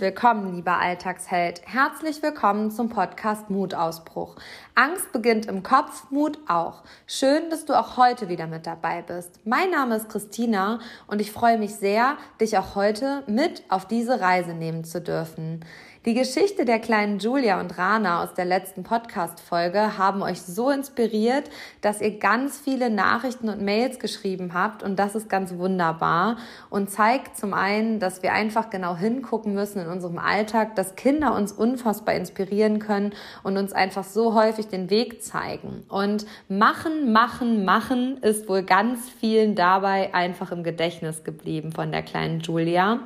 Willkommen, lieber Alltagsheld. Herzlich willkommen zum Podcast Mutausbruch. Angst beginnt im Kopf, Mut auch. Schön, dass du auch heute wieder mit dabei bist. Mein Name ist Christina und ich freue mich sehr, dich auch heute mit auf diese Reise nehmen zu dürfen. Die Geschichte der kleinen Julia und Rana aus der letzten Podcast-Folge haben euch so inspiriert, dass ihr ganz viele Nachrichten und Mails geschrieben habt und das ist ganz wunderbar und zeigt zum einen, dass wir einfach genau hingucken müssen in unserem Alltag, dass Kinder uns unfassbar inspirieren können und uns einfach so häufig den Weg zeigen. Und machen, machen, machen ist wohl ganz vielen dabei einfach im Gedächtnis geblieben von der kleinen Julia.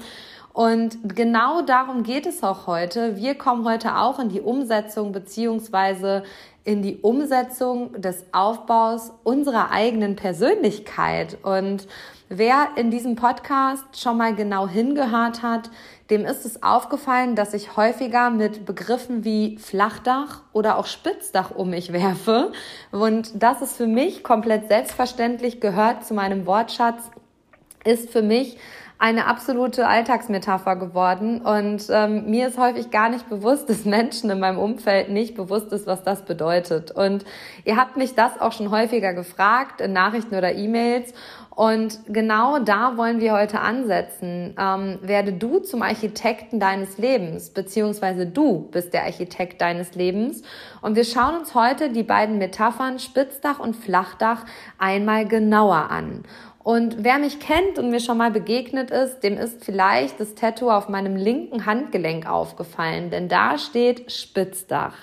Und genau darum geht es auch heute. Wir kommen heute auch in die Umsetzung beziehungsweise in die Umsetzung des Aufbaus unserer eigenen Persönlichkeit. Und wer in diesem Podcast schon mal genau hingehört hat, dem ist es aufgefallen, dass ich häufiger mit Begriffen wie Flachdach oder auch Spitzdach um mich werfe. Und das ist für mich komplett selbstverständlich, gehört zu meinem Wortschatz, ist für mich eine absolute Alltagsmetapher geworden. Und ähm, mir ist häufig gar nicht bewusst, dass Menschen in meinem Umfeld nicht bewusst ist, was das bedeutet. Und ihr habt mich das auch schon häufiger gefragt in Nachrichten oder E-Mails. Und genau da wollen wir heute ansetzen. Ähm, werde du zum Architekten deines Lebens, beziehungsweise du bist der Architekt deines Lebens. Und wir schauen uns heute die beiden Metaphern Spitzdach und Flachdach einmal genauer an. Und wer mich kennt und mir schon mal begegnet ist, dem ist vielleicht das Tattoo auf meinem linken Handgelenk aufgefallen, denn da steht Spitzdach.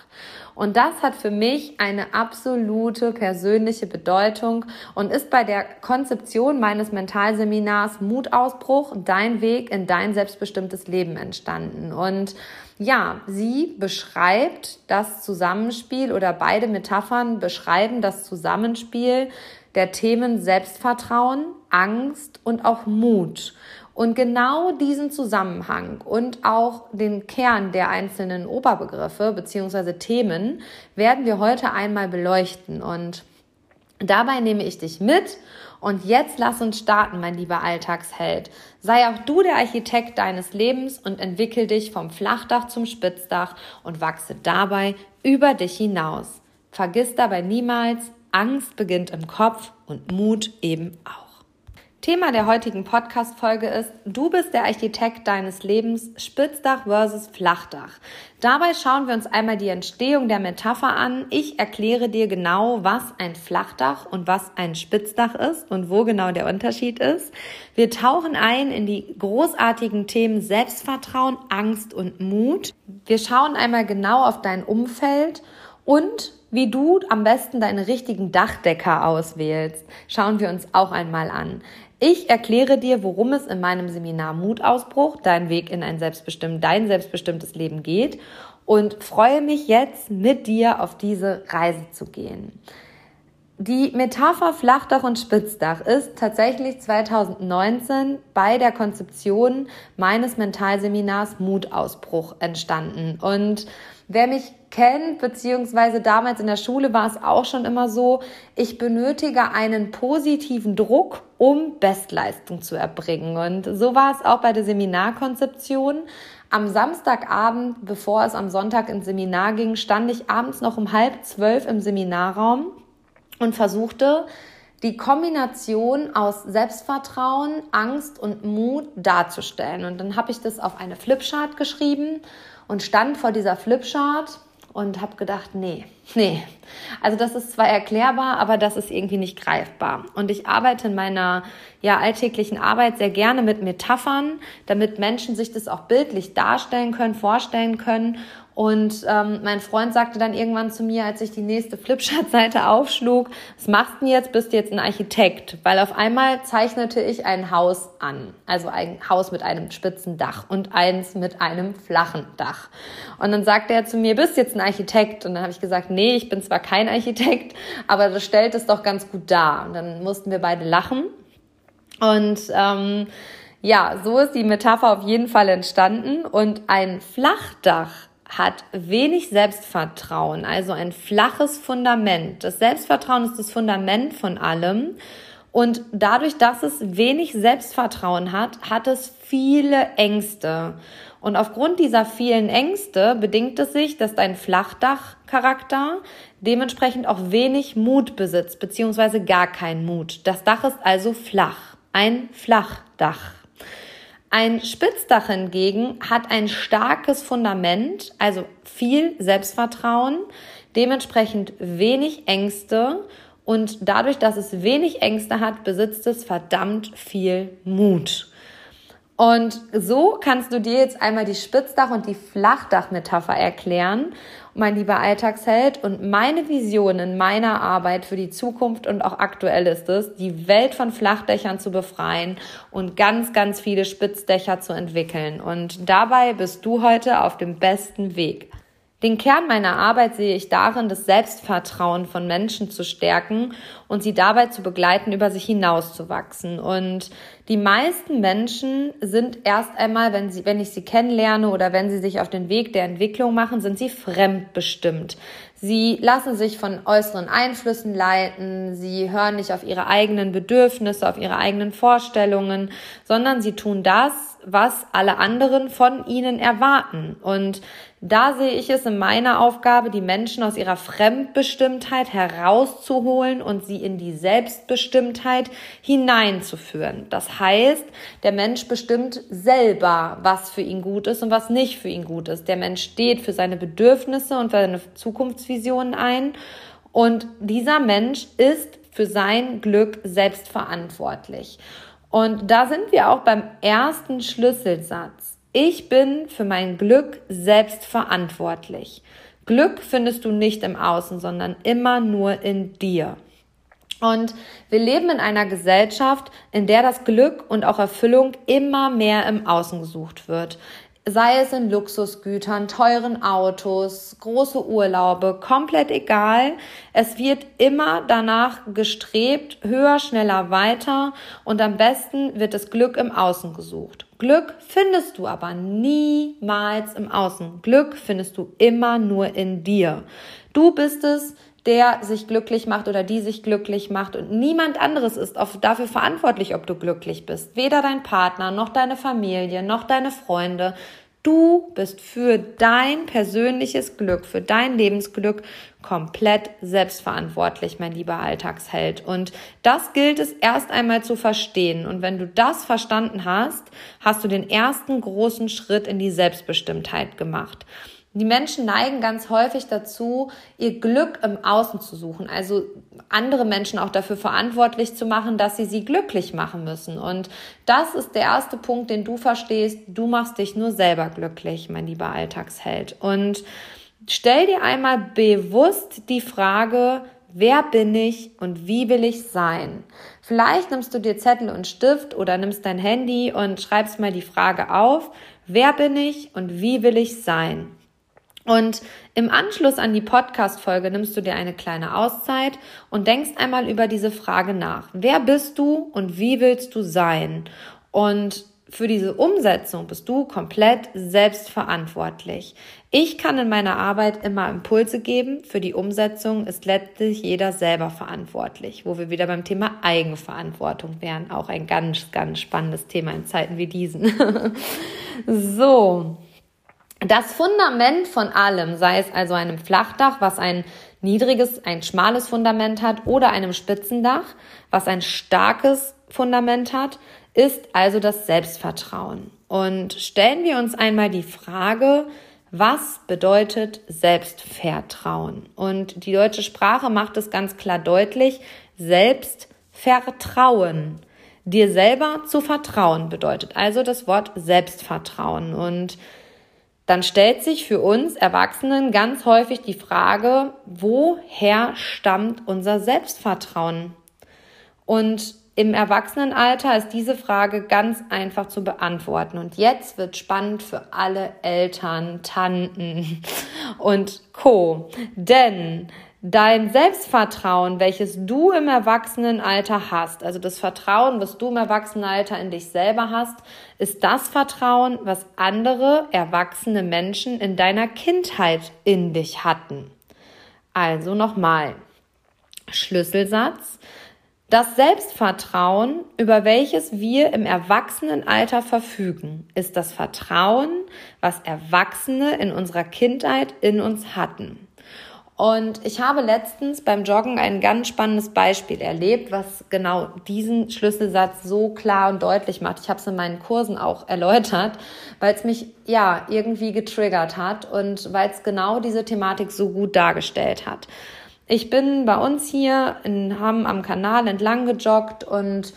Und das hat für mich eine absolute persönliche Bedeutung und ist bei der Konzeption meines Mentalseminars Mutausbruch, dein Weg in dein selbstbestimmtes Leben entstanden. Und ja, sie beschreibt das Zusammenspiel oder beide Metaphern beschreiben das Zusammenspiel der Themen Selbstvertrauen, Angst und auch Mut. Und genau diesen Zusammenhang und auch den Kern der einzelnen Oberbegriffe bzw. Themen werden wir heute einmal beleuchten. Und dabei nehme ich dich mit. Und jetzt lass uns starten, mein lieber Alltagsheld. Sei auch du der Architekt deines Lebens und entwickel dich vom Flachdach zum Spitzdach und wachse dabei über dich hinaus. Vergiss dabei niemals, Angst beginnt im Kopf und Mut eben auch. Thema der heutigen Podcast-Folge ist, du bist der Architekt deines Lebens, Spitzdach versus Flachdach. Dabei schauen wir uns einmal die Entstehung der Metapher an. Ich erkläre dir genau, was ein Flachdach und was ein Spitzdach ist und wo genau der Unterschied ist. Wir tauchen ein in die großartigen Themen Selbstvertrauen, Angst und Mut. Wir schauen einmal genau auf dein Umfeld und wie du am besten deine richtigen Dachdecker auswählst, schauen wir uns auch einmal an. Ich erkläre dir, worum es in meinem Seminar Mutausbruch, dein Weg in ein selbstbestimmt, dein selbstbestimmtes Leben geht und freue mich jetzt mit dir auf diese Reise zu gehen. Die Metapher Flachdach und Spitzdach ist tatsächlich 2019 bei der Konzeption meines Mentalseminars Mutausbruch entstanden. Und wer mich kennt, beziehungsweise damals in der Schule war es auch schon immer so, ich benötige einen positiven Druck, um Bestleistung zu erbringen. Und so war es auch bei der Seminarkonzeption. Am Samstagabend, bevor es am Sonntag ins Seminar ging, stand ich abends noch um halb zwölf im Seminarraum und versuchte, die Kombination aus Selbstvertrauen, Angst und Mut darzustellen. Und dann habe ich das auf eine Flipchart geschrieben und stand vor dieser Flipchart und habe gedacht, nee, nee. Also das ist zwar erklärbar, aber das ist irgendwie nicht greifbar. Und ich arbeite in meiner ja alltäglichen Arbeit sehr gerne mit Metaphern, damit Menschen sich das auch bildlich darstellen können, vorstellen können und ähm, mein Freund sagte dann irgendwann zu mir, als ich die nächste Flipchart-Seite aufschlug, was machst du denn jetzt? Bist du jetzt ein Architekt? Weil auf einmal zeichnete ich ein Haus an. Also ein Haus mit einem spitzen Dach und eins mit einem flachen Dach. Und dann sagte er zu mir, bist du jetzt ein Architekt? Und dann habe ich gesagt, nee, ich bin zwar kein Architekt, aber das stellt es doch ganz gut dar. Und dann mussten wir beide lachen. Und ähm, ja, so ist die Metapher auf jeden Fall entstanden. Und ein Flachdach hat wenig Selbstvertrauen, also ein flaches Fundament. Das Selbstvertrauen ist das Fundament von allem. Und dadurch, dass es wenig Selbstvertrauen hat, hat es viele Ängste. Und aufgrund dieser vielen Ängste bedingt es sich, dass dein Flachdachcharakter dementsprechend auch wenig Mut besitzt, beziehungsweise gar keinen Mut. Das Dach ist also flach. Ein Flachdach. Ein Spitzdach hingegen hat ein starkes Fundament, also viel Selbstvertrauen, dementsprechend wenig Ängste und dadurch, dass es wenig Ängste hat, besitzt es verdammt viel Mut. Und so kannst du dir jetzt einmal die Spitzdach- und die Flachdach-Metapher erklären, mein lieber Alltagsheld. Und meine Vision in meiner Arbeit für die Zukunft und auch aktuell ist es, die Welt von Flachdächern zu befreien und ganz, ganz viele Spitzdächer zu entwickeln. Und dabei bist du heute auf dem besten Weg. Den Kern meiner Arbeit sehe ich darin, das Selbstvertrauen von Menschen zu stärken und sie dabei zu begleiten, über sich hinauszuwachsen. Und die meisten Menschen sind erst einmal, wenn sie, wenn ich sie kennenlerne oder wenn sie sich auf den Weg der Entwicklung machen, sind sie fremdbestimmt. Sie lassen sich von äußeren Einflüssen leiten, sie hören nicht auf ihre eigenen Bedürfnisse, auf ihre eigenen Vorstellungen, sondern sie tun das, was alle anderen von ihnen erwarten. Und da sehe ich es in meiner Aufgabe, die Menschen aus ihrer Fremdbestimmtheit herauszuholen und sie in die Selbstbestimmtheit hineinzuführen. Das heißt, der Mensch bestimmt selber, was für ihn gut ist und was nicht für ihn gut ist. Der Mensch steht für seine Bedürfnisse und für seine Zukunftsvisionen ein. Und dieser Mensch ist für sein Glück selbstverantwortlich. Und da sind wir auch beim ersten Schlüsselsatz. Ich bin für mein Glück selbst verantwortlich. Glück findest du nicht im Außen, sondern immer nur in dir. Und wir leben in einer Gesellschaft, in der das Glück und auch Erfüllung immer mehr im Außen gesucht wird sei es in Luxusgütern, teuren Autos, große Urlaube, komplett egal. Es wird immer danach gestrebt, höher, schneller, weiter und am besten wird das Glück im Außen gesucht. Glück findest du aber niemals im Außen. Glück findest du immer nur in dir. Du bist es, der sich glücklich macht oder die sich glücklich macht und niemand anderes ist dafür verantwortlich, ob du glücklich bist. Weder dein Partner, noch deine Familie, noch deine Freunde. Du bist für dein persönliches Glück, für dein Lebensglück komplett selbstverantwortlich, mein lieber Alltagsheld. Und das gilt es erst einmal zu verstehen. Und wenn du das verstanden hast, hast du den ersten großen Schritt in die Selbstbestimmtheit gemacht. Die Menschen neigen ganz häufig dazu, ihr Glück im Außen zu suchen, also andere Menschen auch dafür verantwortlich zu machen, dass sie sie glücklich machen müssen. Und das ist der erste Punkt, den du verstehst. Du machst dich nur selber glücklich, mein lieber Alltagsheld. Und stell dir einmal bewusst die Frage, wer bin ich und wie will ich sein? Vielleicht nimmst du dir Zettel und Stift oder nimmst dein Handy und schreibst mal die Frage auf, wer bin ich und wie will ich sein? Und im Anschluss an die Podcast-Folge nimmst du dir eine kleine Auszeit und denkst einmal über diese Frage nach. Wer bist du und wie willst du sein? Und für diese Umsetzung bist du komplett selbstverantwortlich. Ich kann in meiner Arbeit immer Impulse geben. Für die Umsetzung ist letztlich jeder selber verantwortlich, wo wir wieder beim Thema Eigenverantwortung wären. Auch ein ganz, ganz spannendes Thema in Zeiten wie diesen. so. Das Fundament von allem, sei es also einem Flachdach, was ein niedriges, ein schmales Fundament hat, oder einem Spitzendach, was ein starkes Fundament hat, ist also das Selbstvertrauen. Und stellen wir uns einmal die Frage, was bedeutet Selbstvertrauen? Und die deutsche Sprache macht es ganz klar deutlich, Selbstvertrauen. Dir selber zu vertrauen bedeutet also das Wort Selbstvertrauen. Und dann stellt sich für uns Erwachsenen ganz häufig die Frage, woher stammt unser Selbstvertrauen? Und im Erwachsenenalter ist diese Frage ganz einfach zu beantworten. Und jetzt wird spannend für alle Eltern, Tanten und Co. Denn Dein Selbstvertrauen, welches du im Erwachsenenalter hast, also das Vertrauen, was du im Erwachsenenalter in dich selber hast, ist das Vertrauen, was andere erwachsene Menschen in deiner Kindheit in dich hatten. Also nochmal. Schlüsselsatz. Das Selbstvertrauen, über welches wir im Erwachsenenalter verfügen, ist das Vertrauen, was Erwachsene in unserer Kindheit in uns hatten. Und ich habe letztens beim Joggen ein ganz spannendes Beispiel erlebt, was genau diesen Schlüsselsatz so klar und deutlich macht. Ich habe es in meinen Kursen auch erläutert, weil es mich ja irgendwie getriggert hat und weil es genau diese Thematik so gut dargestellt hat. Ich bin bei uns hier in Hamm am Kanal entlang gejoggt und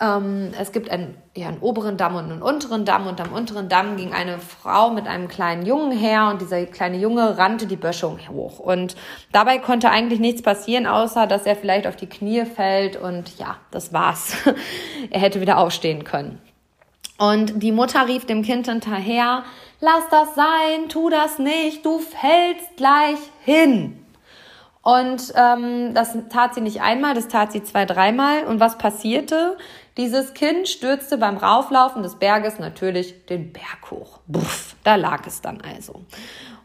ähm, es gibt einen, ja, einen oberen Damm und einen unteren Damm und am unteren Damm ging eine Frau mit einem kleinen Jungen her und dieser kleine Junge rannte die Böschung hoch. Und dabei konnte eigentlich nichts passieren, außer dass er vielleicht auf die Knie fällt und ja, das war's. er hätte wieder aufstehen können. Und die Mutter rief dem Kind hinterher, lass das sein, tu das nicht, du fällst gleich hin. Und ähm, das tat sie nicht einmal, das tat sie zwei, dreimal. Und was passierte? Dieses Kind stürzte beim Rauflaufen des Berges natürlich den Berg hoch. Buff, da lag es dann also.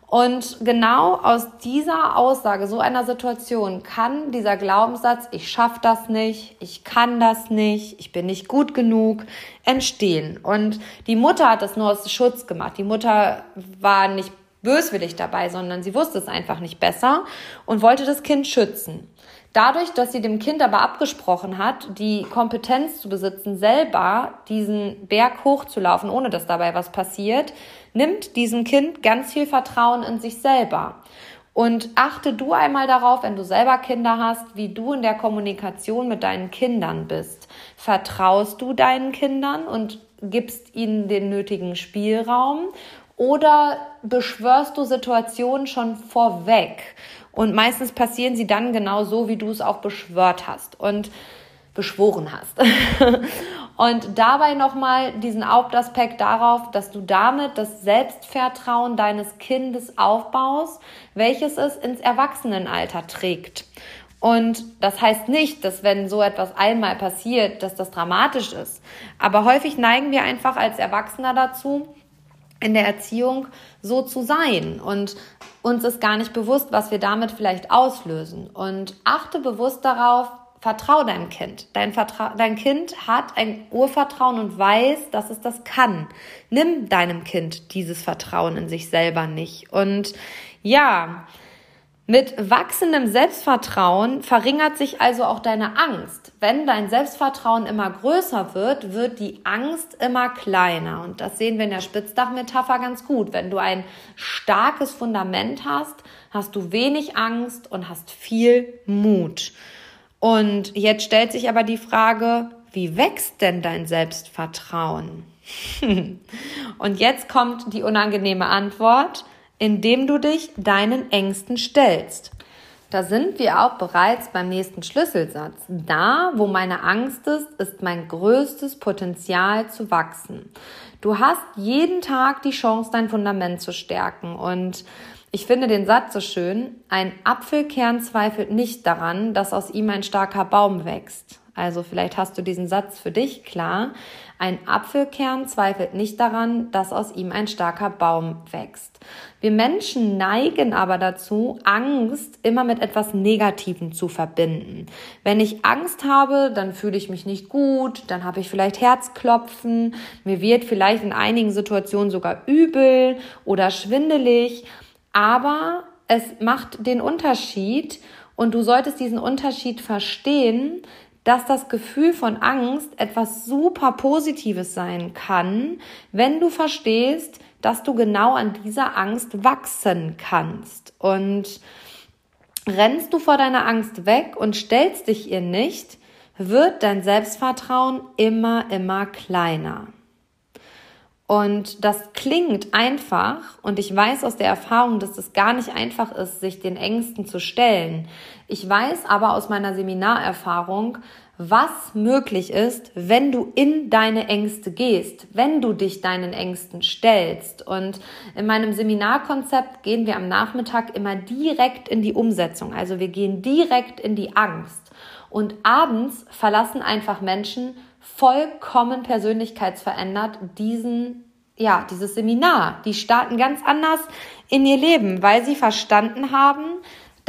Und genau aus dieser Aussage, so einer Situation, kann dieser Glaubenssatz, ich schaffe das nicht, ich kann das nicht, ich bin nicht gut genug, entstehen. Und die Mutter hat das nur aus Schutz gemacht. Die Mutter war nicht böswillig dabei, sondern sie wusste es einfach nicht besser und wollte das Kind schützen. Dadurch, dass sie dem Kind aber abgesprochen hat, die Kompetenz zu besitzen, selber diesen Berg hochzulaufen, ohne dass dabei was passiert, nimmt diesem Kind ganz viel Vertrauen in sich selber. Und achte du einmal darauf, wenn du selber Kinder hast, wie du in der Kommunikation mit deinen Kindern bist. Vertraust du deinen Kindern und gibst ihnen den nötigen Spielraum oder beschwörst du Situationen schon vorweg? Und meistens passieren sie dann genau so, wie du es auch beschwört hast und beschworen hast. und dabei nochmal diesen Hauptaspekt darauf, dass du damit das Selbstvertrauen deines Kindes aufbaust, welches es ins Erwachsenenalter trägt. Und das heißt nicht, dass wenn so etwas einmal passiert, dass das dramatisch ist. Aber häufig neigen wir einfach als Erwachsener dazu, in der Erziehung so zu sein und uns ist gar nicht bewusst, was wir damit vielleicht auslösen. Und achte bewusst darauf, vertrau deinem Kind. Dein, Vertra dein Kind hat ein Urvertrauen und weiß, dass es das kann. Nimm deinem Kind dieses Vertrauen in sich selber nicht. Und ja, mit wachsendem Selbstvertrauen verringert sich also auch deine Angst. Wenn dein Selbstvertrauen immer größer wird, wird die Angst immer kleiner. Und das sehen wir in der Spitzdachmetapher ganz gut. Wenn du ein starkes Fundament hast, hast du wenig Angst und hast viel Mut. Und jetzt stellt sich aber die Frage, wie wächst denn dein Selbstvertrauen? und jetzt kommt die unangenehme Antwort indem du dich deinen Ängsten stellst. Da sind wir auch bereits beim nächsten Schlüsselsatz. Da, wo meine Angst ist, ist mein größtes Potenzial zu wachsen. Du hast jeden Tag die Chance, dein Fundament zu stärken. Und ich finde den Satz so schön. Ein Apfelkern zweifelt nicht daran, dass aus ihm ein starker Baum wächst. Also vielleicht hast du diesen Satz für dich klar. Ein Apfelkern zweifelt nicht daran, dass aus ihm ein starker Baum wächst. Wir Menschen neigen aber dazu, Angst immer mit etwas Negativem zu verbinden. Wenn ich Angst habe, dann fühle ich mich nicht gut, dann habe ich vielleicht Herzklopfen, mir wird vielleicht in einigen Situationen sogar übel oder schwindelig, aber es macht den Unterschied und du solltest diesen Unterschied verstehen, dass das Gefühl von Angst etwas super Positives sein kann, wenn du verstehst, dass du genau an dieser Angst wachsen kannst. Und rennst du vor deiner Angst weg und stellst dich ihr nicht, wird dein Selbstvertrauen immer, immer kleiner. Und das klingt einfach und ich weiß aus der Erfahrung, dass es gar nicht einfach ist, sich den Ängsten zu stellen. Ich weiß aber aus meiner Seminarerfahrung, was möglich ist, wenn du in deine Ängste gehst, wenn du dich deinen Ängsten stellst. Und in meinem Seminarkonzept gehen wir am Nachmittag immer direkt in die Umsetzung. Also wir gehen direkt in die Angst. Und abends verlassen einfach Menschen vollkommen persönlichkeitsverändert diesen ja, dieses Seminar. Die starten ganz anders in ihr Leben, weil sie verstanden haben,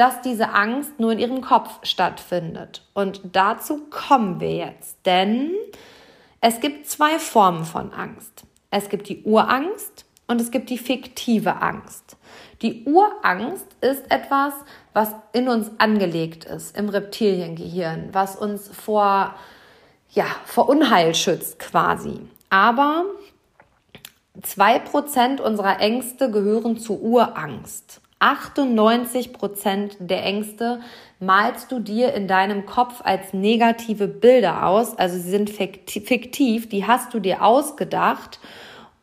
dass diese Angst nur in ihrem Kopf stattfindet. Und dazu kommen wir jetzt, denn es gibt zwei Formen von Angst. Es gibt die Urangst und es gibt die fiktive Angst. Die Urangst ist etwas, was in uns angelegt ist, im Reptiliengehirn, was uns vor, ja, vor Unheil schützt quasi. Aber zwei Prozent unserer Ängste gehören zur Urangst. 98 Prozent der Ängste malst du dir in deinem Kopf als negative Bilder aus. Also sie sind fiktiv, die hast du dir ausgedacht.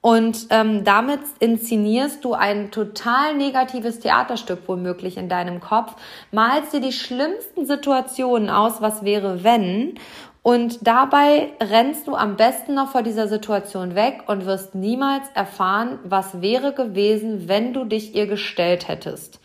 Und ähm, damit inszenierst du ein total negatives Theaterstück womöglich in deinem Kopf, malst dir die schlimmsten Situationen aus, was wäre wenn. Und dabei rennst du am besten noch vor dieser Situation weg und wirst niemals erfahren, was wäre gewesen, wenn du dich ihr gestellt hättest.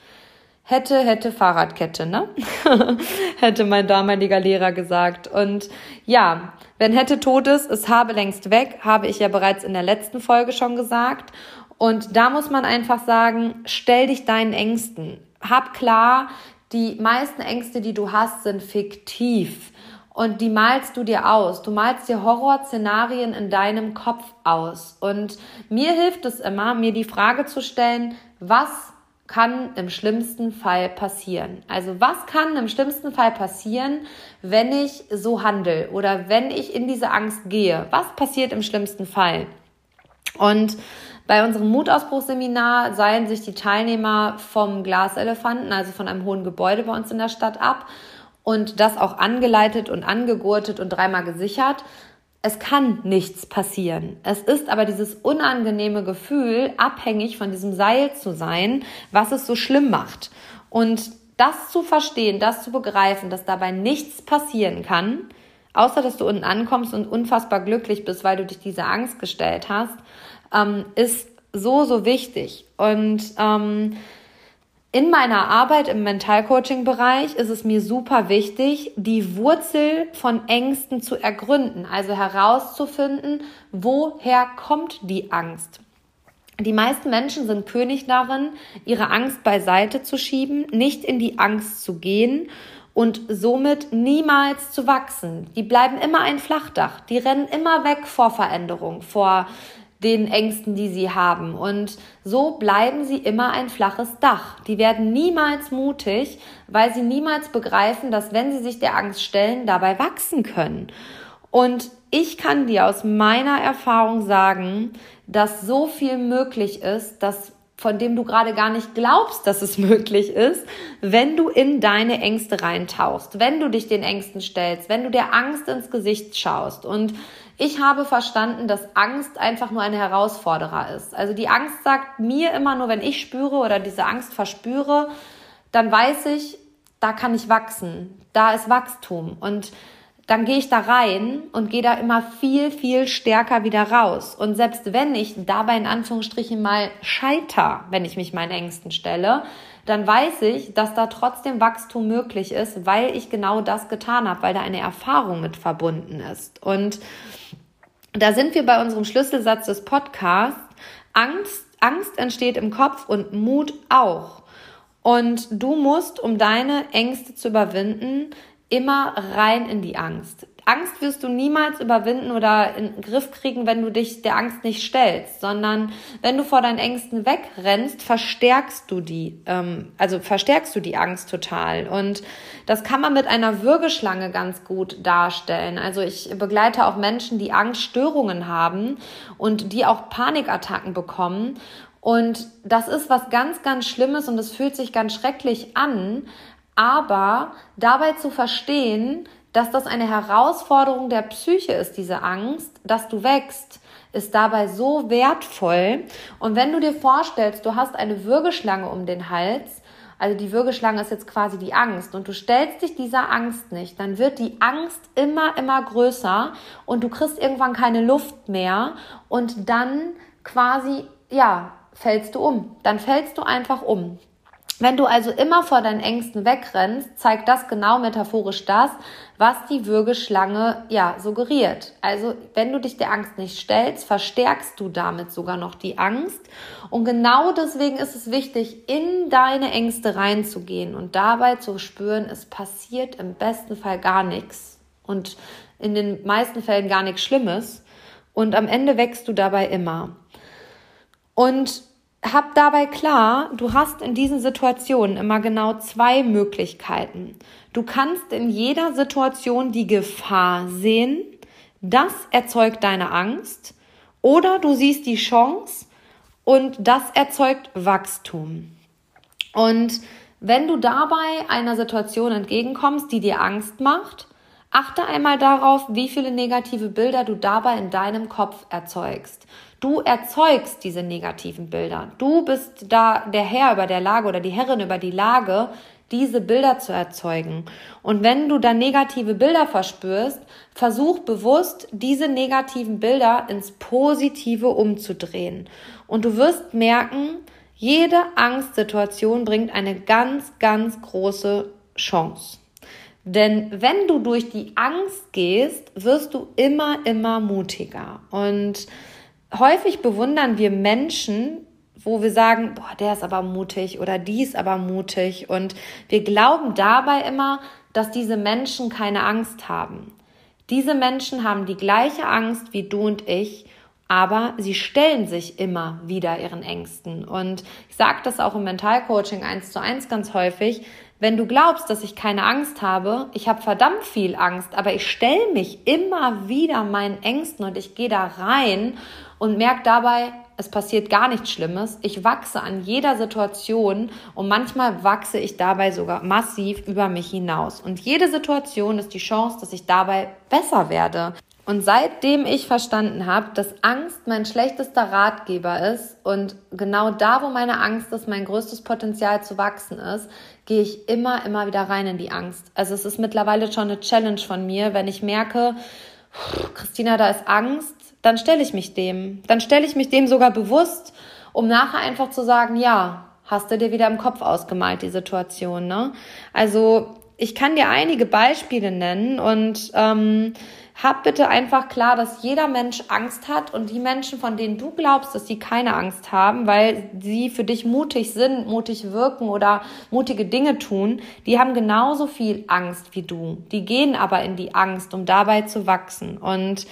Hätte, hätte Fahrradkette, ne? hätte mein damaliger Lehrer gesagt. Und ja, wenn hätte tot ist, es habe längst weg, habe ich ja bereits in der letzten Folge schon gesagt. Und da muss man einfach sagen, stell dich deinen Ängsten. Hab klar, die meisten Ängste, die du hast, sind fiktiv. Und die malst du dir aus. Du malst dir Horrorszenarien in deinem Kopf aus. Und mir hilft es immer, mir die Frage zu stellen, was kann im schlimmsten Fall passieren? Also was kann im schlimmsten Fall passieren, wenn ich so handle oder wenn ich in diese Angst gehe? Was passiert im schlimmsten Fall? Und bei unserem Mutausbruchseminar seilen sich die Teilnehmer vom Glaselefanten, also von einem hohen Gebäude bei uns in der Stadt ab und das auch angeleitet und angegurtet und dreimal gesichert es kann nichts passieren. Es ist aber dieses unangenehme Gefühl, abhängig von diesem Seil zu sein, was es so schlimm macht. Und das zu verstehen, das zu begreifen, dass dabei nichts passieren kann, außer dass du unten ankommst und unfassbar glücklich bist, weil du dich dieser Angst gestellt hast, ähm, ist so, so wichtig. Und ähm, in meiner Arbeit im Mentalcoaching-Bereich ist es mir super wichtig, die Wurzel von Ängsten zu ergründen, also herauszufinden, woher kommt die Angst. Die meisten Menschen sind König darin, ihre Angst beiseite zu schieben, nicht in die Angst zu gehen und somit niemals zu wachsen. Die bleiben immer ein Flachdach, die rennen immer weg vor Veränderung, vor den Ängsten, die sie haben. Und so bleiben sie immer ein flaches Dach. Die werden niemals mutig, weil sie niemals begreifen, dass wenn sie sich der Angst stellen, dabei wachsen können. Und ich kann dir aus meiner Erfahrung sagen, dass so viel möglich ist, dass von dem du gerade gar nicht glaubst, dass es möglich ist, wenn du in deine Ängste reintauchst, wenn du dich den Ängsten stellst, wenn du der Angst ins Gesicht schaust und ich habe verstanden, dass Angst einfach nur ein Herausforderer ist. Also die Angst sagt mir immer nur, wenn ich spüre oder diese Angst verspüre, dann weiß ich, da kann ich wachsen. Da ist Wachstum. Und dann gehe ich da rein und gehe da immer viel, viel stärker wieder raus. Und selbst wenn ich dabei in Anführungsstrichen mal scheiter, wenn ich mich meinen Ängsten stelle, dann weiß ich, dass da trotzdem Wachstum möglich ist, weil ich genau das getan habe, weil da eine Erfahrung mit verbunden ist. Und da sind wir bei unserem Schlüsselsatz des Podcasts. Angst, Angst entsteht im Kopf und Mut auch. Und du musst, um deine Ängste zu überwinden, immer rein in die Angst. Angst wirst du niemals überwinden oder in den Griff kriegen, wenn du dich der Angst nicht stellst, sondern wenn du vor deinen Ängsten wegrennst, verstärkst du die, ähm, also verstärkst du die Angst total. Und das kann man mit einer Würgeschlange ganz gut darstellen. Also ich begleite auch Menschen, die Angststörungen haben und die auch Panikattacken bekommen. Und das ist was ganz, ganz Schlimmes und es fühlt sich ganz schrecklich an. Aber dabei zu verstehen, dass das eine Herausforderung der Psyche ist, diese Angst, dass du wächst, ist dabei so wertvoll. Und wenn du dir vorstellst, du hast eine Würgeschlange um den Hals, also die Würgeschlange ist jetzt quasi die Angst und du stellst dich dieser Angst nicht, dann wird die Angst immer, immer größer und du kriegst irgendwann keine Luft mehr und dann quasi, ja, fällst du um. Dann fällst du einfach um. Wenn du also immer vor deinen Ängsten wegrennst, zeigt das genau metaphorisch das, was die Würgeschlange ja suggeriert. Also, wenn du dich der Angst nicht stellst, verstärkst du damit sogar noch die Angst. Und genau deswegen ist es wichtig, in deine Ängste reinzugehen und dabei zu spüren, es passiert im besten Fall gar nichts und in den meisten Fällen gar nichts Schlimmes. Und am Ende wächst du dabei immer. Und hab dabei klar, du hast in diesen Situationen immer genau zwei Möglichkeiten. Du kannst in jeder Situation die Gefahr sehen, das erzeugt deine Angst, oder du siehst die Chance und das erzeugt Wachstum. Und wenn du dabei einer Situation entgegenkommst, die dir Angst macht, achte einmal darauf, wie viele negative Bilder du dabei in deinem Kopf erzeugst. Du erzeugst diese negativen Bilder. Du bist da der Herr über der Lage oder die Herrin über die Lage, diese Bilder zu erzeugen. Und wenn du da negative Bilder verspürst, versuch bewusst, diese negativen Bilder ins Positive umzudrehen. Und du wirst merken, jede Angstsituation bringt eine ganz, ganz große Chance. Denn wenn du durch die Angst gehst, wirst du immer, immer mutiger. Und häufig bewundern wir Menschen, wo wir sagen, boah, der ist aber mutig oder die ist aber mutig. Und wir glauben dabei immer, dass diese Menschen keine Angst haben. Diese Menschen haben die gleiche Angst wie du und ich, aber sie stellen sich immer wieder ihren Ängsten. Und ich sage das auch im Mentalcoaching eins zu eins ganz häufig. Wenn du glaubst, dass ich keine Angst habe, ich habe verdammt viel Angst, aber ich stelle mich immer wieder meinen Ängsten und ich gehe da rein und merke dabei, es passiert gar nichts Schlimmes. Ich wachse an jeder Situation und manchmal wachse ich dabei sogar massiv über mich hinaus. Und jede Situation ist die Chance, dass ich dabei besser werde. Und seitdem ich verstanden habe, dass Angst mein schlechtester Ratgeber ist und genau da, wo meine Angst ist, mein größtes Potenzial zu wachsen ist, gehe ich immer, immer wieder rein in die Angst. Also es ist mittlerweile schon eine Challenge von mir, wenn ich merke, Christina, da ist Angst, dann stelle ich mich dem. Dann stelle ich mich dem sogar bewusst, um nachher einfach zu sagen, ja, hast du dir wieder im Kopf ausgemalt, die Situation. Ne? Also ich kann dir einige Beispiele nennen und ähm, hab bitte einfach klar, dass jeder Mensch Angst hat und die Menschen, von denen du glaubst, dass sie keine Angst haben, weil sie für dich mutig sind, mutig wirken oder mutige Dinge tun, die haben genauso viel Angst wie du. Die gehen aber in die Angst, um dabei zu wachsen. Und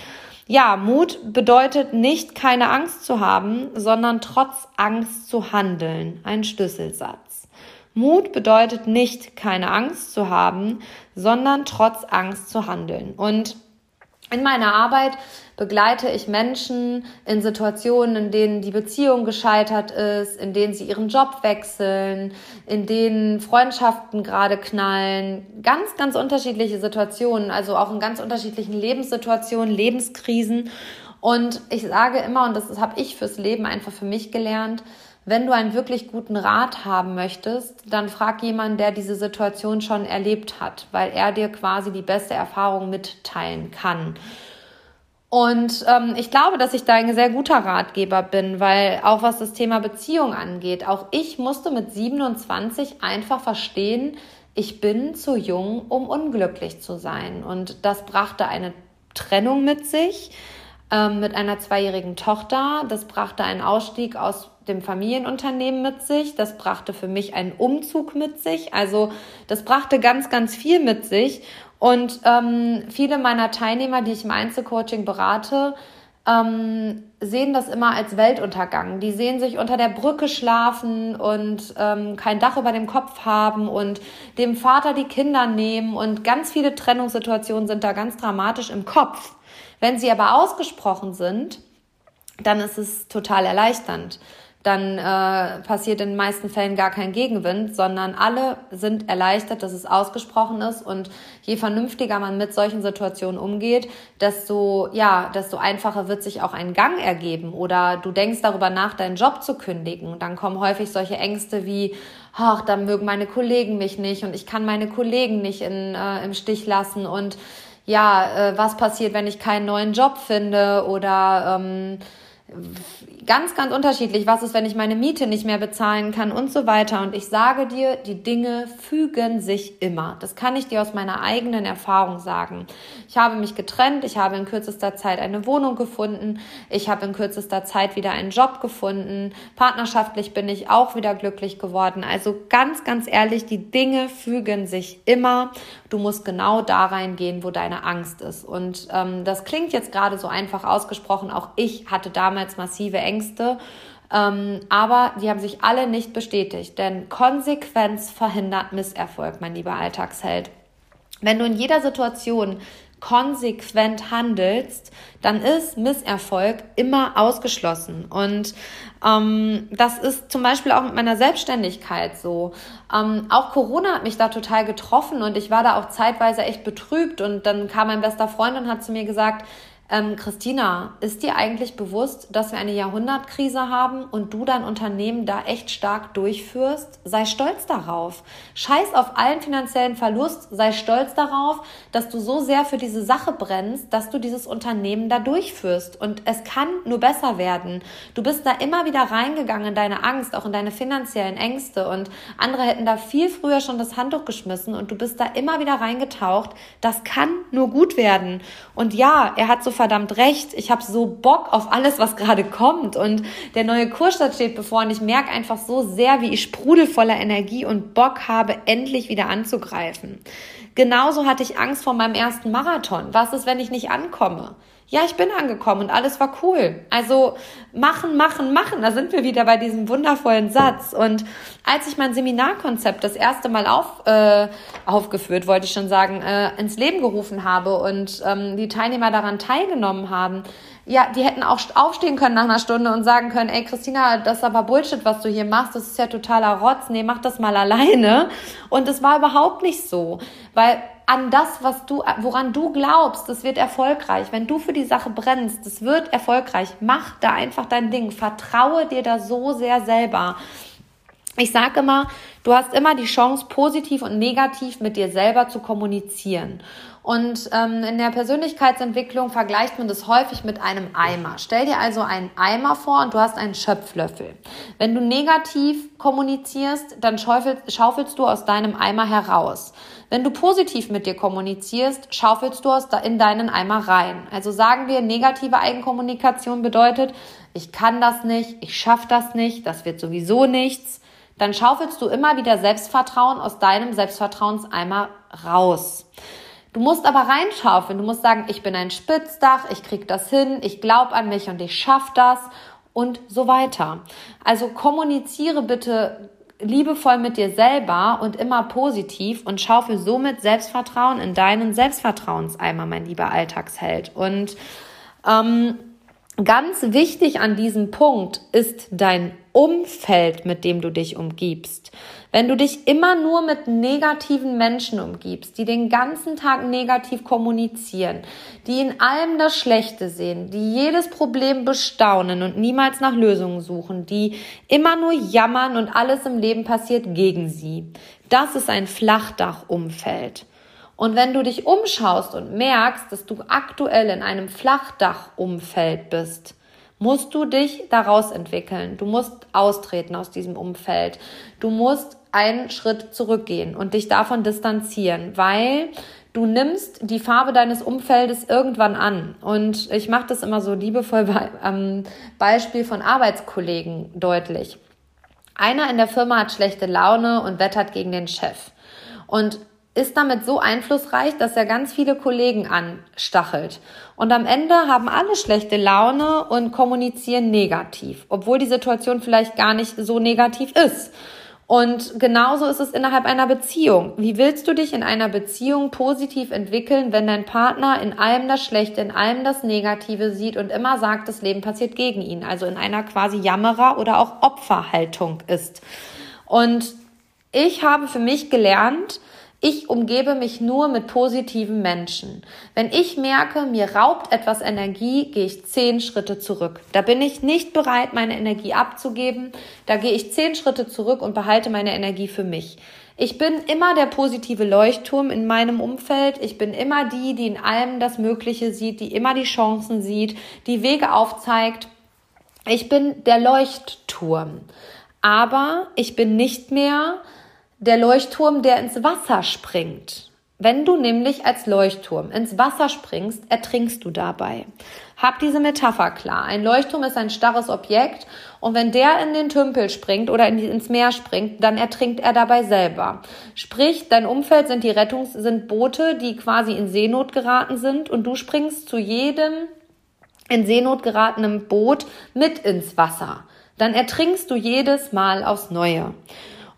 ja, Mut bedeutet nicht keine Angst zu haben, sondern trotz Angst zu handeln. Ein Schlüsselsatz. Mut bedeutet nicht keine Angst zu haben, sondern trotz Angst zu handeln. Und in meiner Arbeit begleite ich Menschen in Situationen, in denen die Beziehung gescheitert ist, in denen sie ihren Job wechseln, in denen Freundschaften gerade knallen. Ganz, ganz unterschiedliche Situationen, also auch in ganz unterschiedlichen Lebenssituationen, Lebenskrisen. Und ich sage immer, und das habe ich fürs Leben einfach für mich gelernt, wenn du einen wirklich guten Rat haben möchtest, dann frag jemanden, der diese Situation schon erlebt hat, weil er dir quasi die beste Erfahrung mitteilen kann. Und ähm, ich glaube, dass ich da ein sehr guter Ratgeber bin, weil auch was das Thema Beziehung angeht, auch ich musste mit 27 einfach verstehen, ich bin zu jung, um unglücklich zu sein. Und das brachte eine Trennung mit sich ähm, mit einer zweijährigen Tochter. Das brachte einen Ausstieg aus dem Familienunternehmen mit sich. Das brachte für mich einen Umzug mit sich. Also das brachte ganz, ganz viel mit sich. Und ähm, viele meiner Teilnehmer, die ich im Einzelcoaching berate, ähm, sehen das immer als Weltuntergang. Die sehen sich unter der Brücke schlafen und ähm, kein Dach über dem Kopf haben und dem Vater die Kinder nehmen und ganz viele Trennungssituationen sind da ganz dramatisch im Kopf. Wenn sie aber ausgesprochen sind, dann ist es total erleichternd dann äh, passiert in den meisten Fällen gar kein Gegenwind, sondern alle sind erleichtert, dass es ausgesprochen ist. Und je vernünftiger man mit solchen Situationen umgeht, desto ja, desto einfacher wird sich auch ein Gang ergeben. Oder du denkst darüber nach, deinen Job zu kündigen. Dann kommen häufig solche Ängste wie ach, dann mögen meine Kollegen mich nicht und ich kann meine Kollegen nicht in, äh, im Stich lassen. Und ja, äh, was passiert, wenn ich keinen neuen Job finde? Oder ähm, ganz, ganz unterschiedlich. Was ist, wenn ich meine Miete nicht mehr bezahlen kann und so weiter. Und ich sage dir, die Dinge fügen sich immer. Das kann ich dir aus meiner eigenen Erfahrung sagen. Ich habe mich getrennt. Ich habe in kürzester Zeit eine Wohnung gefunden. Ich habe in kürzester Zeit wieder einen Job gefunden. Partnerschaftlich bin ich auch wieder glücklich geworden. Also ganz, ganz ehrlich, die Dinge fügen sich immer. Du musst genau da reingehen, wo deine Angst ist. Und ähm, das klingt jetzt gerade so einfach ausgesprochen. Auch ich hatte damals massive Ängste. Ähm, aber die haben sich alle nicht bestätigt, denn Konsequenz verhindert Misserfolg, mein lieber Alltagsheld. Wenn du in jeder Situation konsequent handelst, dann ist Misserfolg immer ausgeschlossen. Und ähm, das ist zum Beispiel auch mit meiner Selbstständigkeit so. Ähm, auch Corona hat mich da total getroffen und ich war da auch zeitweise echt betrübt. Und dann kam mein bester Freund und hat zu mir gesagt, ähm, Christina, ist dir eigentlich bewusst, dass wir eine Jahrhundertkrise haben und du dein Unternehmen da echt stark durchführst? Sei stolz darauf. Scheiß auf allen finanziellen Verlust, sei stolz darauf, dass du so sehr für diese Sache brennst, dass du dieses Unternehmen da durchführst. Und es kann nur besser werden. Du bist da immer wieder reingegangen in deine Angst, auch in deine finanziellen Ängste. Und andere hätten da viel früher schon das Handtuch geschmissen und du bist da immer wieder reingetaucht. Das kann nur gut werden. Und ja, er hat so verdammt recht. Ich habe so Bock auf alles, was gerade kommt. Und der neue Kurstart steht bevor. Und ich merke einfach so sehr, wie ich sprudel voller Energie und Bock habe, endlich wieder anzugreifen. Genauso hatte ich Angst vor meinem ersten Marathon. Was ist, wenn ich nicht ankomme? Ja, ich bin angekommen und alles war cool. Also machen, machen, machen. Da sind wir wieder bei diesem wundervollen Satz. Und als ich mein Seminarkonzept das erste Mal auf, äh, aufgeführt, wollte ich schon sagen, äh, ins Leben gerufen habe und ähm, die Teilnehmer daran teilgenommen haben, ja, die hätten auch aufstehen können nach einer Stunde und sagen können, ey Christina, das ist aber Bullshit, was du hier machst, das ist ja totaler Rotz, nee, mach das mal alleine. Und es war überhaupt nicht so, weil an das, was du, woran du glaubst, das wird erfolgreich. Wenn du für die Sache brennst, das wird erfolgreich. Mach da einfach dein Ding. Vertraue dir da so sehr selber. Ich sage immer, du hast immer die Chance, positiv und negativ mit dir selber zu kommunizieren. Und ähm, in der Persönlichkeitsentwicklung vergleicht man das häufig mit einem Eimer. Stell dir also einen Eimer vor und du hast einen Schöpflöffel. Wenn du negativ kommunizierst, dann schaufelst, schaufelst du aus deinem Eimer heraus. Wenn du positiv mit dir kommunizierst, schaufelst du aus in deinen Eimer rein. Also sagen wir, negative Eigenkommunikation bedeutet, ich kann das nicht, ich schaffe das nicht, das wird sowieso nichts. Dann schaufelst du immer wieder Selbstvertrauen aus deinem Selbstvertrauenseimer raus. Du musst aber reinschaufeln. Du musst sagen, ich bin ein Spitzdach, ich krieg das hin, ich glaube an mich und ich schaff das und so weiter. Also kommuniziere bitte liebevoll mit dir selber und immer positiv und schaufel somit Selbstvertrauen in deinen Selbstvertrauenseimer, mein lieber Alltagsheld. Und ähm, ganz wichtig an diesem Punkt ist dein Umfeld, mit dem du dich umgibst. Wenn du dich immer nur mit negativen Menschen umgibst, die den ganzen Tag negativ kommunizieren, die in allem das Schlechte sehen, die jedes Problem bestaunen und niemals nach Lösungen suchen, die immer nur jammern und alles im Leben passiert gegen sie, das ist ein Flachdachumfeld. Und wenn du dich umschaust und merkst, dass du aktuell in einem Flachdachumfeld bist, musst du dich daraus entwickeln. Du musst austreten aus diesem Umfeld. Du musst einen Schritt zurückgehen und dich davon distanzieren, weil du nimmst die Farbe deines Umfeldes irgendwann an. Und ich mache das immer so liebevoll bei, am Beispiel von Arbeitskollegen deutlich. Einer in der Firma hat schlechte Laune und wettert gegen den Chef. Und ist damit so einflussreich, dass er ganz viele Kollegen anstachelt. Und am Ende haben alle schlechte Laune und kommunizieren negativ, obwohl die Situation vielleicht gar nicht so negativ ist. Und genauso ist es innerhalb einer Beziehung. Wie willst du dich in einer Beziehung positiv entwickeln, wenn dein Partner in allem das Schlechte, in allem das Negative sieht und immer sagt, das Leben passiert gegen ihn, also in einer quasi Jammerer oder auch Opferhaltung ist? Und ich habe für mich gelernt, ich umgebe mich nur mit positiven Menschen. Wenn ich merke, mir raubt etwas Energie, gehe ich zehn Schritte zurück. Da bin ich nicht bereit, meine Energie abzugeben. Da gehe ich zehn Schritte zurück und behalte meine Energie für mich. Ich bin immer der positive Leuchtturm in meinem Umfeld. Ich bin immer die, die in allem das Mögliche sieht, die immer die Chancen sieht, die Wege aufzeigt ich bin der Leuchtturm, aber ich bin nicht mehr der Leuchtturm, der ins Wasser springt. Wenn du nämlich als Leuchtturm ins Wasser springst, ertrinkst du dabei. Hab diese Metapher klar. Ein Leuchtturm ist ein starres Objekt und wenn der in den Tümpel springt oder in die, ins Meer springt, dann ertrinkt er dabei selber. Sprich, dein Umfeld sind die Rettungs, sind Boote, die quasi in Seenot geraten sind und du springst zu jedem in Seenot geratenen Boot mit ins Wasser. Dann ertrinkst du jedes Mal aufs Neue.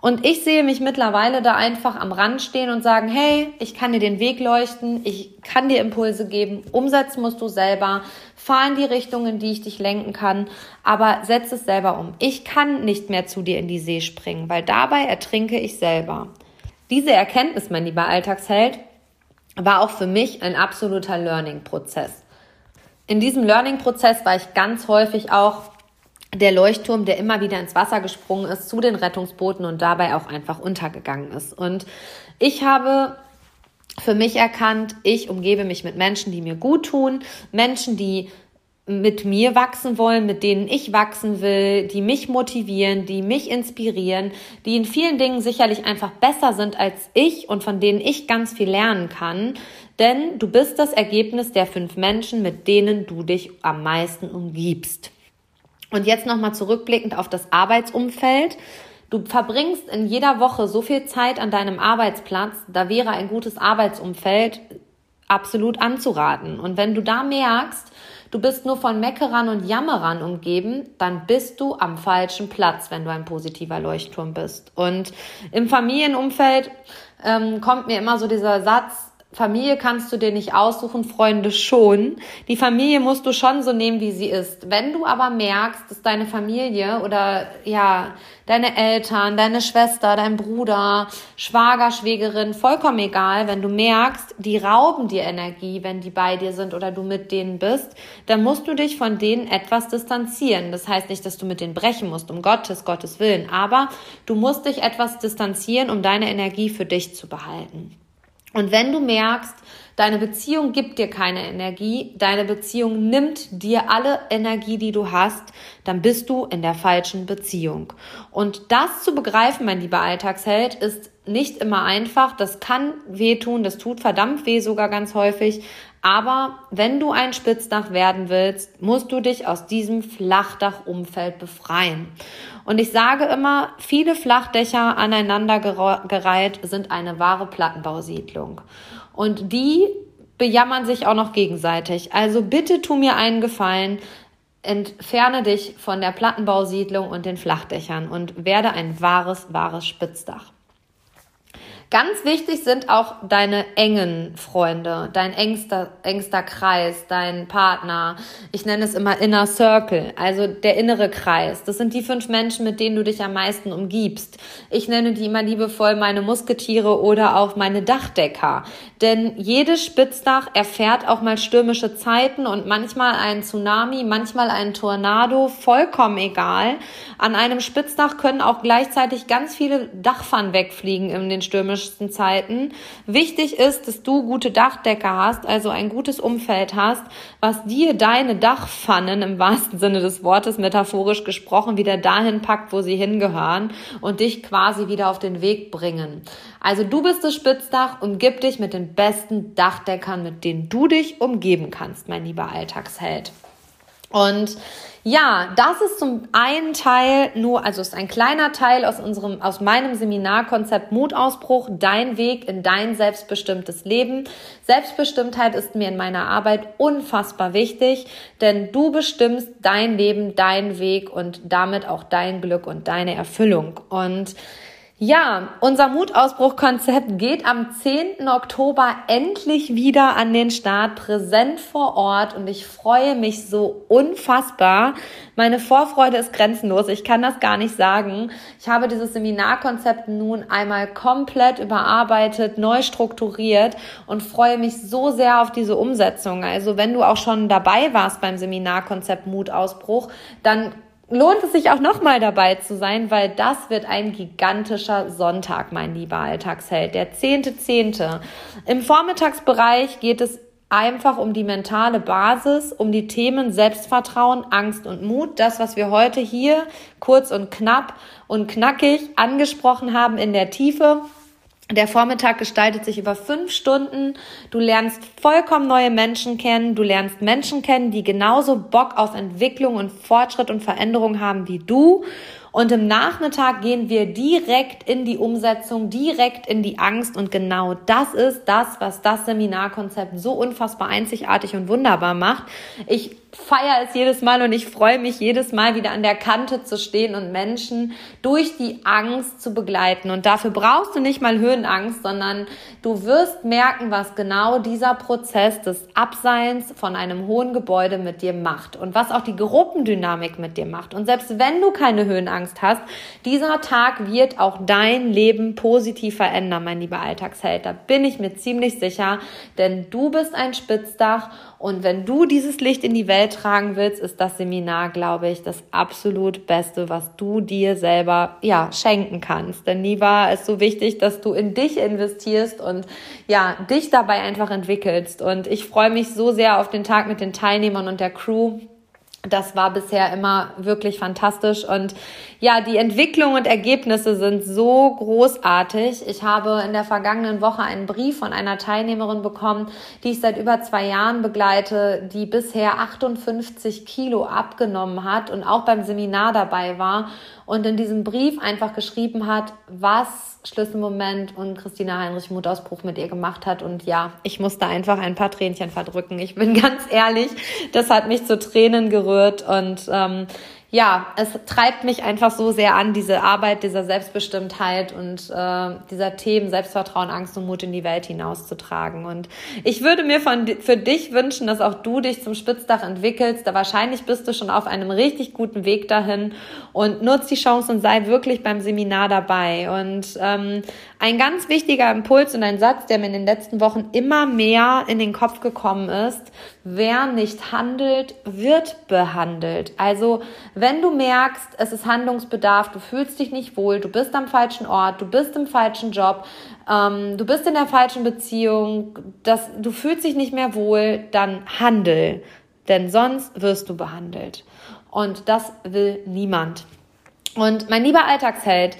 Und ich sehe mich mittlerweile da einfach am Rand stehen und sagen, hey, ich kann dir den Weg leuchten, ich kann dir Impulse geben, umsetzen musst du selber, fahr in die Richtung, in die ich dich lenken kann, aber setz es selber um. Ich kann nicht mehr zu dir in die See springen, weil dabei ertrinke ich selber. Diese Erkenntnis, mein lieber Alltagsheld, war auch für mich ein absoluter Learning-Prozess. In diesem Learning-Prozess war ich ganz häufig auch der Leuchtturm, der immer wieder ins Wasser gesprungen ist zu den Rettungsbooten und dabei auch einfach untergegangen ist. Und ich habe für mich erkannt, ich umgebe mich mit Menschen, die mir gut tun, Menschen, die mit mir wachsen wollen, mit denen ich wachsen will, die mich motivieren, die mich inspirieren, die in vielen Dingen sicherlich einfach besser sind als ich und von denen ich ganz viel lernen kann. Denn du bist das Ergebnis der fünf Menschen, mit denen du dich am meisten umgibst. Und jetzt nochmal zurückblickend auf das Arbeitsumfeld. Du verbringst in jeder Woche so viel Zeit an deinem Arbeitsplatz, da wäre ein gutes Arbeitsumfeld absolut anzuraten. Und wenn du da merkst, du bist nur von Meckerern und Jammerern umgeben, dann bist du am falschen Platz, wenn du ein positiver Leuchtturm bist. Und im Familienumfeld ähm, kommt mir immer so dieser Satz, Familie kannst du dir nicht aussuchen, Freunde schon. Die Familie musst du schon so nehmen, wie sie ist. Wenn du aber merkst, dass deine Familie oder ja, deine Eltern, deine Schwester, dein Bruder, Schwager, Schwägerin, vollkommen egal, wenn du merkst, die rauben dir Energie, wenn die bei dir sind oder du mit denen bist, dann musst du dich von denen etwas distanzieren. Das heißt nicht, dass du mit denen brechen musst, um Gottes, Gottes Willen, aber du musst dich etwas distanzieren, um deine Energie für dich zu behalten. Und wenn du merkst, deine Beziehung gibt dir keine Energie, deine Beziehung nimmt dir alle Energie, die du hast, dann bist du in der falschen Beziehung. Und das zu begreifen, mein lieber Alltagsheld, ist nicht immer einfach. Das kann wehtun, das tut verdammt weh sogar ganz häufig. Aber wenn du ein Spitzdach werden willst, musst du dich aus diesem Flachdachumfeld befreien. Und ich sage immer, viele Flachdächer aneinandergereiht sind eine wahre Plattenbausiedlung. Und die bejammern sich auch noch gegenseitig. Also bitte tu mir einen Gefallen, entferne dich von der Plattenbausiedlung und den Flachdächern und werde ein wahres, wahres Spitzdach. Ganz wichtig sind auch deine engen Freunde, dein engster, engster Kreis, dein Partner. Ich nenne es immer Inner Circle, also der innere Kreis. Das sind die fünf Menschen, mit denen du dich am meisten umgibst. Ich nenne die immer liebevoll meine Musketiere oder auch meine Dachdecker. Denn jedes Spitzdach erfährt auch mal stürmische Zeiten und manchmal einen Tsunami, manchmal einen Tornado, vollkommen egal. An einem Spitzdach können auch gleichzeitig ganz viele Dachpfannen wegfliegen in den stürmischsten Zeiten. Wichtig ist, dass du gute Dachdecker hast, also ein gutes Umfeld hast, was dir deine Dachpfannen im wahrsten Sinne des Wortes metaphorisch gesprochen wieder dahin packt, wo sie hingehören und dich quasi wieder auf den Weg bringen. Also du bist das Spitzdach und gib dich mit den besten Dachdeckern, mit denen du dich umgeben kannst, mein lieber Alltagsheld. Und ja, das ist zum einen Teil nur, also ist ein kleiner Teil aus unserem, aus meinem Seminarkonzept Mutausbruch, dein Weg in dein selbstbestimmtes Leben. Selbstbestimmtheit ist mir in meiner Arbeit unfassbar wichtig, denn du bestimmst dein Leben, dein Weg und damit auch dein Glück und deine Erfüllung. Und ja, unser Mutausbruch-Konzept geht am 10. Oktober endlich wieder an den Start, präsent vor Ort und ich freue mich so unfassbar. Meine Vorfreude ist grenzenlos, ich kann das gar nicht sagen. Ich habe dieses Seminarkonzept nun einmal komplett überarbeitet, neu strukturiert und freue mich so sehr auf diese Umsetzung. Also wenn du auch schon dabei warst beim Seminarkonzept Mutausbruch, dann lohnt es sich auch nochmal dabei zu sein, weil das wird ein gigantischer Sonntag, mein lieber Alltagsheld, der zehnte zehnte. Im Vormittagsbereich geht es einfach um die mentale Basis, um die Themen Selbstvertrauen, Angst und Mut. Das, was wir heute hier kurz und knapp und knackig angesprochen haben in der Tiefe. Der Vormittag gestaltet sich über fünf Stunden. Du lernst vollkommen neue Menschen kennen. Du lernst Menschen kennen, die genauso Bock auf Entwicklung und Fortschritt und Veränderung haben wie du. Und im Nachmittag gehen wir direkt in die Umsetzung, direkt in die Angst. Und genau das ist das, was das Seminarkonzept so unfassbar einzigartig und wunderbar macht. Ich feiere es jedes Mal und ich freue mich jedes Mal wieder an der Kante zu stehen und Menschen durch die Angst zu begleiten. Und dafür brauchst du nicht mal Höhenangst, sondern du wirst merken, was genau dieser Prozess des Abseins von einem hohen Gebäude mit dir macht und was auch die Gruppendynamik mit dir macht. Und selbst wenn du keine Höhenangst hast, dieser Tag wird auch dein Leben positiv verändern, mein lieber Alltagsheld. Da bin ich mir ziemlich sicher, denn du bist ein Spitzdach und wenn du dieses Licht in die Welt tragen willst, ist das Seminar, glaube ich, das absolut Beste, was du dir selber, ja, schenken kannst. Denn nie war es so wichtig, dass du in dich investierst und, ja, dich dabei einfach entwickelst. Und ich freue mich so sehr auf den Tag mit den Teilnehmern und der Crew das war bisher immer wirklich fantastisch und ja, die Entwicklung und Ergebnisse sind so großartig. Ich habe in der vergangenen Woche einen Brief von einer Teilnehmerin bekommen, die ich seit über zwei Jahren begleite, die bisher 58 Kilo abgenommen hat und auch beim Seminar dabei war und in diesem Brief einfach geschrieben hat, was Schlüsselmoment und Christina Heinrich Mutausbruch mit ihr gemacht hat. Und ja, ich musste einfach ein paar Tränchen verdrücken. Ich bin ganz ehrlich, das hat mich zu Tränen gerührt und ähm, ja, es treibt mich einfach so sehr an, diese Arbeit dieser Selbstbestimmtheit und äh, dieser Themen Selbstvertrauen, Angst und Mut in die Welt hinauszutragen. Und ich würde mir von, für dich wünschen, dass auch du dich zum Spitzdach entwickelst. Da wahrscheinlich bist du schon auf einem richtig guten Weg dahin und nutz die Chance und sei wirklich beim Seminar dabei. Und ähm, ein ganz wichtiger Impuls und ein Satz, der mir in den letzten Wochen immer mehr in den Kopf gekommen ist, wer nicht handelt, wird behandelt. Also wenn du merkst, es ist Handlungsbedarf, du fühlst dich nicht wohl, du bist am falschen Ort, du bist im falschen Job, ähm, du bist in der falschen Beziehung, das, du fühlst dich nicht mehr wohl, dann handel. Denn sonst wirst du behandelt. Und das will niemand. Und mein lieber Alltagsheld,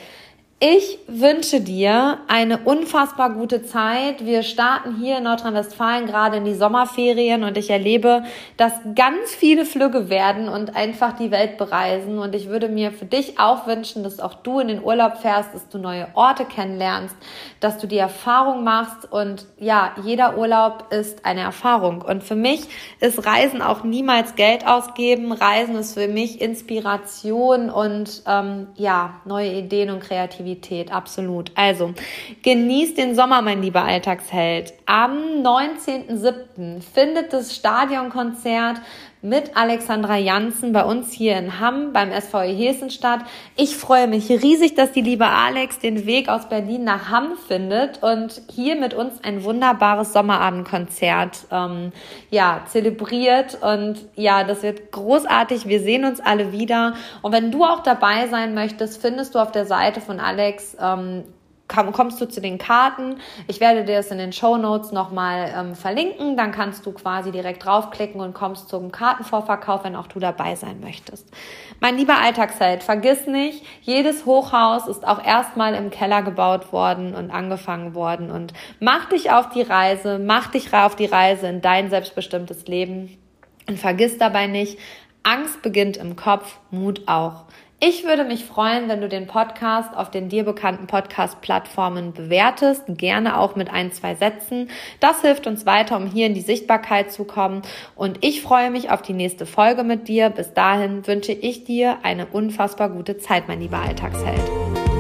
ich wünsche dir eine unfassbar gute Zeit. Wir starten hier in Nordrhein-Westfalen gerade in die Sommerferien und ich erlebe, dass ganz viele Flüge werden und einfach die Welt bereisen. Und ich würde mir für dich auch wünschen, dass auch du in den Urlaub fährst, dass du neue Orte kennenlernst, dass du die Erfahrung machst. Und ja, jeder Urlaub ist eine Erfahrung. Und für mich ist Reisen auch niemals Geld ausgeben. Reisen ist für mich Inspiration und ähm, ja, neue Ideen und Kreativität. Kreativität, absolut. Also, genießt den Sommer, mein lieber Alltagsheld. Am 19.07. findet das Stadionkonzert mit Alexandra Janssen bei uns hier in Hamm beim SVE Hessen statt. Ich freue mich riesig, dass die liebe Alex den Weg aus Berlin nach Hamm findet und hier mit uns ein wunderbares Sommerabendkonzert ähm, ja, zelebriert. Und ja, das wird großartig. Wir sehen uns alle wieder. Und wenn du auch dabei sein möchtest, findest du auf der Seite von Alex ähm, kommst du zu den Karten. Ich werde dir das in den Show Notes nochmal ähm, verlinken. Dann kannst du quasi direkt draufklicken und kommst zum Kartenvorverkauf, wenn auch du dabei sein möchtest. Mein lieber Alltagsheld, vergiss nicht, jedes Hochhaus ist auch erstmal im Keller gebaut worden und angefangen worden. Und mach dich auf die Reise, mach dich auf die Reise in dein selbstbestimmtes Leben. Und vergiss dabei nicht, Angst beginnt im Kopf, Mut auch. Ich würde mich freuen, wenn du den Podcast auf den dir bekannten Podcast-Plattformen bewertest, gerne auch mit ein, zwei Sätzen. Das hilft uns weiter, um hier in die Sichtbarkeit zu kommen. Und ich freue mich auf die nächste Folge mit dir. Bis dahin wünsche ich dir eine unfassbar gute Zeit, mein lieber Alltagsheld.